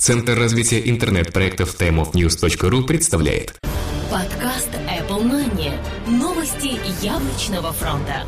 Центр развития интернет-проектов timeofnews.ru представляет Подкаст Apple Money. Новости яблочного фронта.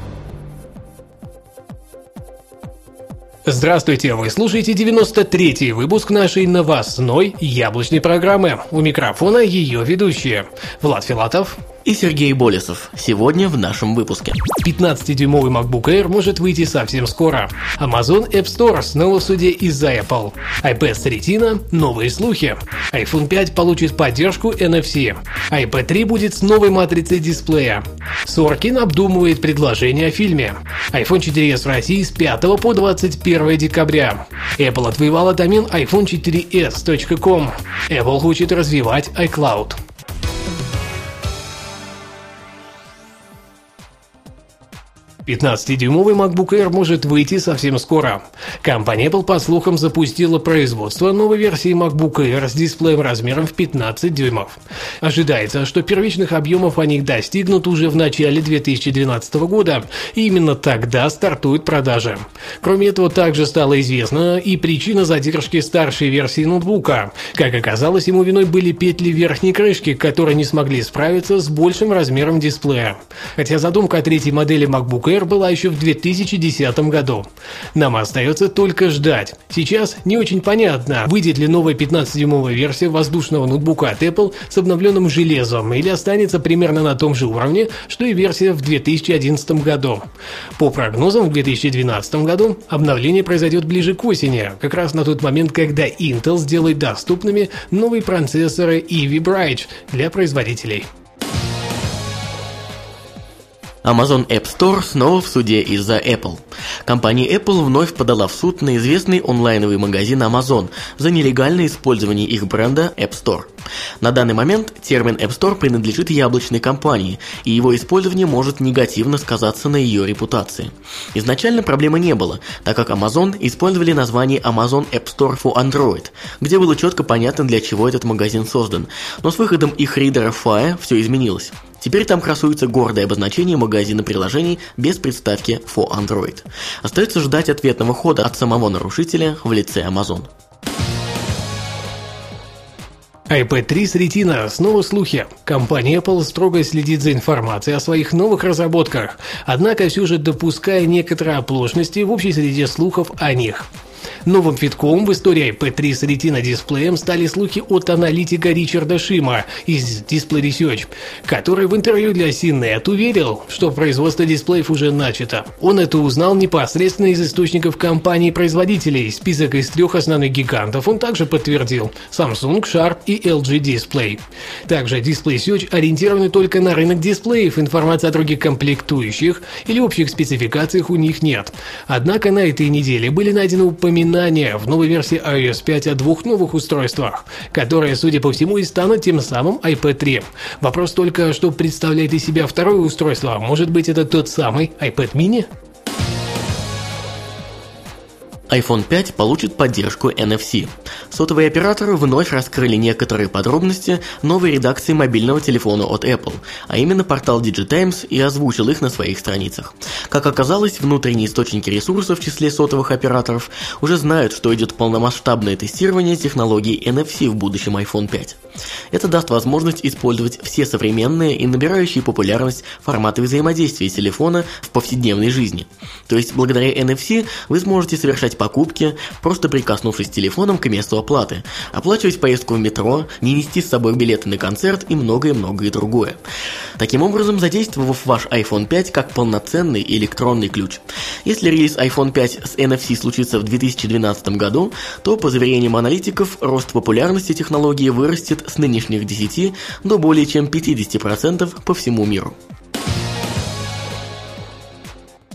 Здравствуйте, вы слушаете 93-й выпуск нашей новостной яблочной программы. У микрофона ее ведущие Влад Филатов и Сергей Болесов. Сегодня в нашем выпуске. 15-дюймовый MacBook Air может выйти совсем скоро. Amazon App Store снова в суде из-за Apple. iPad с Retina – новые слухи. iPhone 5 получит поддержку NFC. iPad 3 будет с новой матрицей дисплея. Соркин обдумывает предложение о фильме. iPhone 4s в России с 5 по 21 декабря. Apple отвоевала домен iPhone 4s.com. Apple хочет развивать iCloud. 15-дюймовый MacBook Air может выйти совсем скоро. Компания Apple, по слухам, запустила производство новой версии MacBook Air с дисплеем размером в 15 дюймов. Ожидается, что первичных объемов они достигнут уже в начале 2012 года, и именно тогда стартуют продажи. Кроме этого, также стало известно и причина задержки старшей версии ноутбука. Как оказалось, ему виной были петли верхней крышки, которые не смогли справиться с большим размером дисплея. Хотя задумка о третьей модели MacBook Air была еще в 2010 году. Нам остается только ждать. Сейчас не очень понятно, выйдет ли новая 15-дюймовая версия воздушного ноутбука от Apple с обновленным железом или останется примерно на том же уровне, что и версия в 2011 году. По прогнозам, в 2012 году обновление произойдет ближе к осени, как раз на тот момент, когда Intel сделает доступными новые процессоры Ivy Bright для производителей. Amazon App Store снова в суде из-за Apple. Компания Apple вновь подала в суд на известный онлайновый магазин Amazon за нелегальное использование их бренда App Store. На данный момент термин App Store принадлежит яблочной компании, и его использование может негативно сказаться на ее репутации. Изначально проблемы не было, так как Amazon использовали название Amazon App Store for Android, где было четко понятно, для чего этот магазин создан, но с выходом их ридера Fire все изменилось. Теперь там красуется гордое обозначение магазина приложений без приставки for Android. Остается ждать ответного хода от самого нарушителя в лице Amazon iPad 3 с Retina. Снова слухи. Компания Apple строго следит за информацией о своих новых разработках, однако все же допуская некоторые оплошности в общей среде слухов о них. Новым витком в истории iPad3 с Retina дисплеем стали слухи от аналитика Ричарда Шима из Display Research, который в интервью для CNET уверил, что производство дисплеев уже начато. Он это узнал непосредственно из источников компаний-производителей. Список из трех основных гигантов он также подтвердил – Samsung, Sharp и LG Display. Также Display Search ориентированы только на рынок дисплеев, информации о других комплектующих или общих спецификациях у них нет. Однако на этой неделе были найдены упоминания напоминание в новой версии iOS 5 о двух новых устройствах, которые, судя по всему, и станут тем самым iPad 3. Вопрос только, что представляет из себя второе устройство, может быть это тот самый iPad mini? iPhone 5 получит поддержку NFC. Сотовые операторы вновь раскрыли некоторые подробности новой редакции мобильного телефона от Apple, а именно портал DigiTimes и озвучил их на своих страницах. Как оказалось, внутренние источники ресурсов в числе сотовых операторов уже знают, что идет полномасштабное тестирование технологий NFC в будущем iPhone 5. Это даст возможность использовать все современные и набирающие популярность форматы взаимодействия телефона в повседневной жизни. То есть благодаря NFC вы сможете совершать покупки, просто прикоснувшись телефоном к месту оплаты, оплачивать поездку в метро, не нести с собой билеты на концерт и многое-многое другое. Таким образом, задействовав ваш iPhone 5 как полноценный электронный ключ. Если релиз iPhone 5 с NFC случится в 2012 году, то, по заверениям аналитиков, рост популярности технологии вырастет с нынешних 10 до более чем 50% по всему миру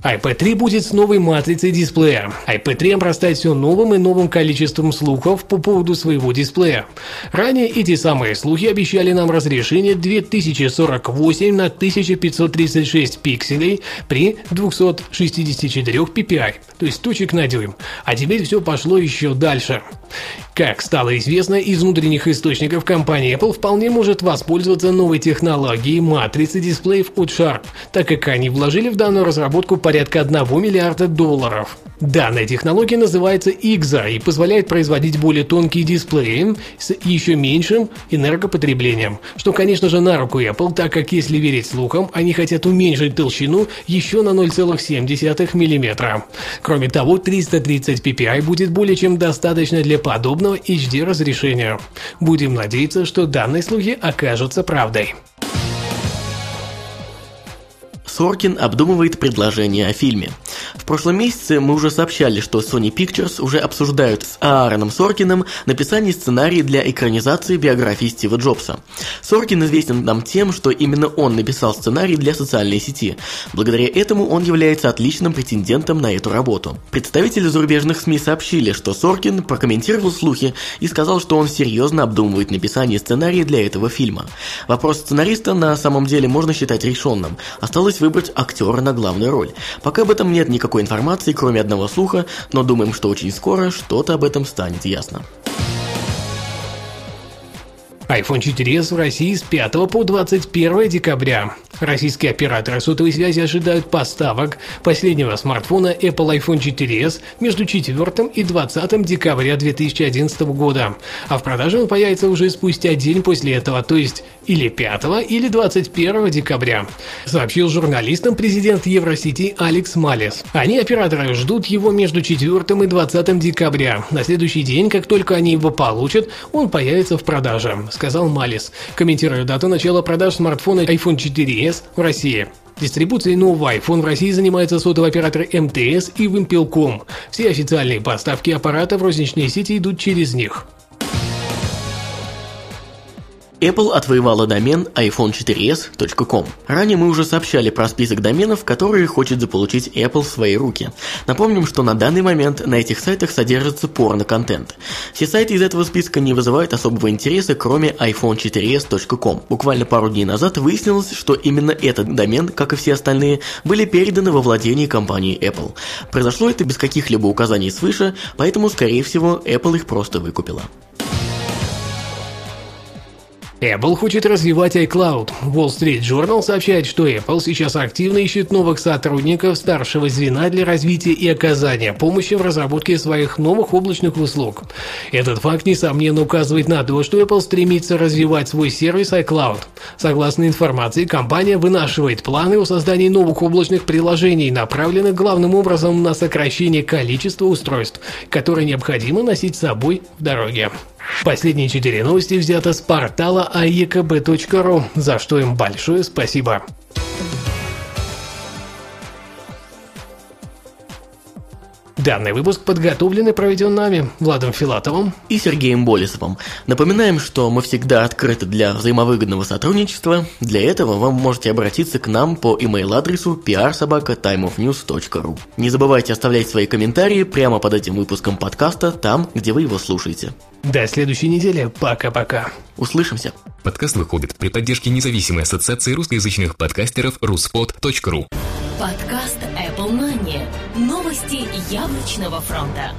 iPad 3 будет с новой матрицей дисплея. iPad 3 обрастает все новым и новым количеством слухов по поводу своего дисплея. Ранее эти самые слухи обещали нам разрешение 2048 на 1536 пикселей при 264 ppi, то есть точек на дюйм. А теперь все пошло еще дальше. Как стало известно из внутренних источников, компания Apple вполне может воспользоваться новой технологией матрицы дисплеев от Sharp, так как они вложили в данную разработку порядка порядка 1 миллиарда долларов. Данная технология называется IGZA и позволяет производить более тонкие дисплеи с еще меньшим энергопотреблением, что, конечно же, на руку Apple, так как, если верить слухам, они хотят уменьшить толщину еще на 0,7 мм. Кроме того, 330 ppi будет более чем достаточно для подобного HD разрешения. Будем надеяться, что данные слухи окажутся правдой. Соркин обдумывает предложение о фильме. Прошлом месяце мы уже сообщали, что Sony Pictures уже обсуждают с Аароном Соркиным написание сценария для экранизации биографии Стива Джобса. Соркин известен нам тем, что именно он написал сценарий для социальной сети. Благодаря этому он является отличным претендентом на эту работу. Представители зарубежных СМИ сообщили, что Соркин прокомментировал слухи и сказал, что он серьезно обдумывает написание сценария для этого фильма. Вопрос сценариста на самом деле можно считать решенным. Осталось выбрать актера на главную роль. Пока об этом нет никакой информации, кроме одного слуха, но думаем, что очень скоро что-то об этом станет ясно iPhone 4s в России с 5 по 21 декабря. Российские операторы сотовой связи ожидают поставок последнего смартфона Apple iPhone 4s между 4 и 20 декабря 2011 года, а в продаже он появится уже спустя день после этого, то есть или 5 или 21 декабря, сообщил журналистам президент Евросети Алекс Малес. Они, операторы, ждут его между 4 и 20 декабря. На следующий день, как только они его получат, он появится в продаже сказал Малис, комментируя дату начала продаж смартфона iPhone 4s в России. Дистрибуцией нового iPhone в России занимается сотовый оператор МТС и Wimpel.com. Все официальные поставки аппарата в розничные сети идут через них. Apple отвоевала домен iPhone4s.com. Ранее мы уже сообщали про список доменов, которые хочет заполучить Apple в свои руки. Напомним, что на данный момент на этих сайтах содержится порно-контент. Все сайты из этого списка не вызывают особого интереса, кроме iPhone4s.com. Буквально пару дней назад выяснилось, что именно этот домен, как и все остальные, были переданы во владение компании Apple. Произошло это без каких-либо указаний свыше, поэтому, скорее всего, Apple их просто выкупила. Apple хочет развивать iCloud. Wall Street Journal сообщает, что Apple сейчас активно ищет новых сотрудников старшего звена для развития и оказания помощи в разработке своих новых облачных услуг. Этот факт, несомненно, указывает на то, что Apple стремится развивать свой сервис iCloud. Согласно информации, компания вынашивает планы о создании новых облачных приложений, направленных главным образом на сокращение количества устройств, которые необходимо носить с собой в дороге. Последние четыре новости взяты с портала aekb.ru, за что им большое спасибо. Данный выпуск подготовлен и проведен нами, Владом Филатовым и Сергеем Болесовым. Напоминаем, что мы всегда открыты для взаимовыгодного сотрудничества. Для этого вы можете обратиться к нам по email-адресу prsobaka.timeofnews.ru. Не забывайте оставлять свои комментарии прямо под этим выпуском подкаста, там, где вы его слушаете. До следующей недели. Пока-пока. Услышимся. Подкаст выходит при поддержке независимой ассоциации русскоязычных подкастеров ruspod.ru. Подкаст. Новости яблочного фронта.